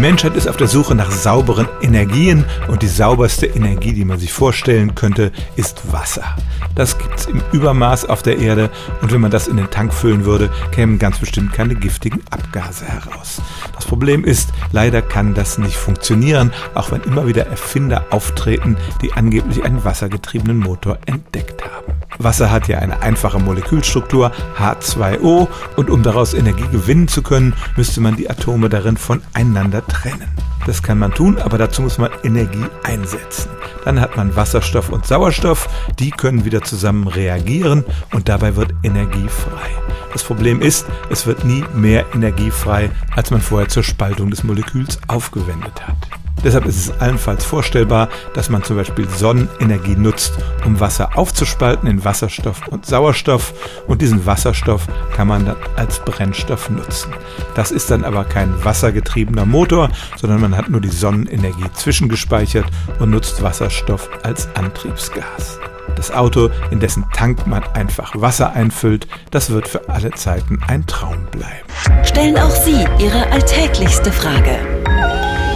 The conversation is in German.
Menschheit ist auf der Suche nach sauberen Energien und die sauberste Energie, die man sich vorstellen könnte, ist Wasser. Das gibt's im Übermaß auf der Erde und wenn man das in den Tank füllen würde, kämen ganz bestimmt keine giftigen Abgase heraus. Das Problem ist, leider kann das nicht funktionieren, auch wenn immer wieder Erfinder auftreten, die angeblich einen wassergetriebenen Motor entdeckt haben. Wasser hat ja eine einfache Molekülstruktur H2O und um daraus Energie gewinnen zu können, müsste man die Atome darin voneinander trennen. Das kann man tun, aber dazu muss man Energie einsetzen. Dann hat man Wasserstoff und Sauerstoff, die können wieder zusammen reagieren und dabei wird Energie frei. Das Problem ist, es wird nie mehr Energie frei, als man vorher zur Spaltung des Moleküls aufgewendet hat. Deshalb ist es allenfalls vorstellbar, dass man zum Beispiel Sonnenenergie nutzt, um Wasser aufzuspalten in Wasserstoff und Sauerstoff und diesen Wasserstoff kann man dann als Brennstoff nutzen. Das ist dann aber kein wassergetriebener Motor, sondern man hat nur die Sonnenenergie zwischengespeichert und nutzt Wasserstoff als Antriebsgas. Das Auto, in dessen Tank man einfach Wasser einfüllt, das wird für alle Zeiten ein Traum bleiben. Stellen auch Sie Ihre alltäglichste Frage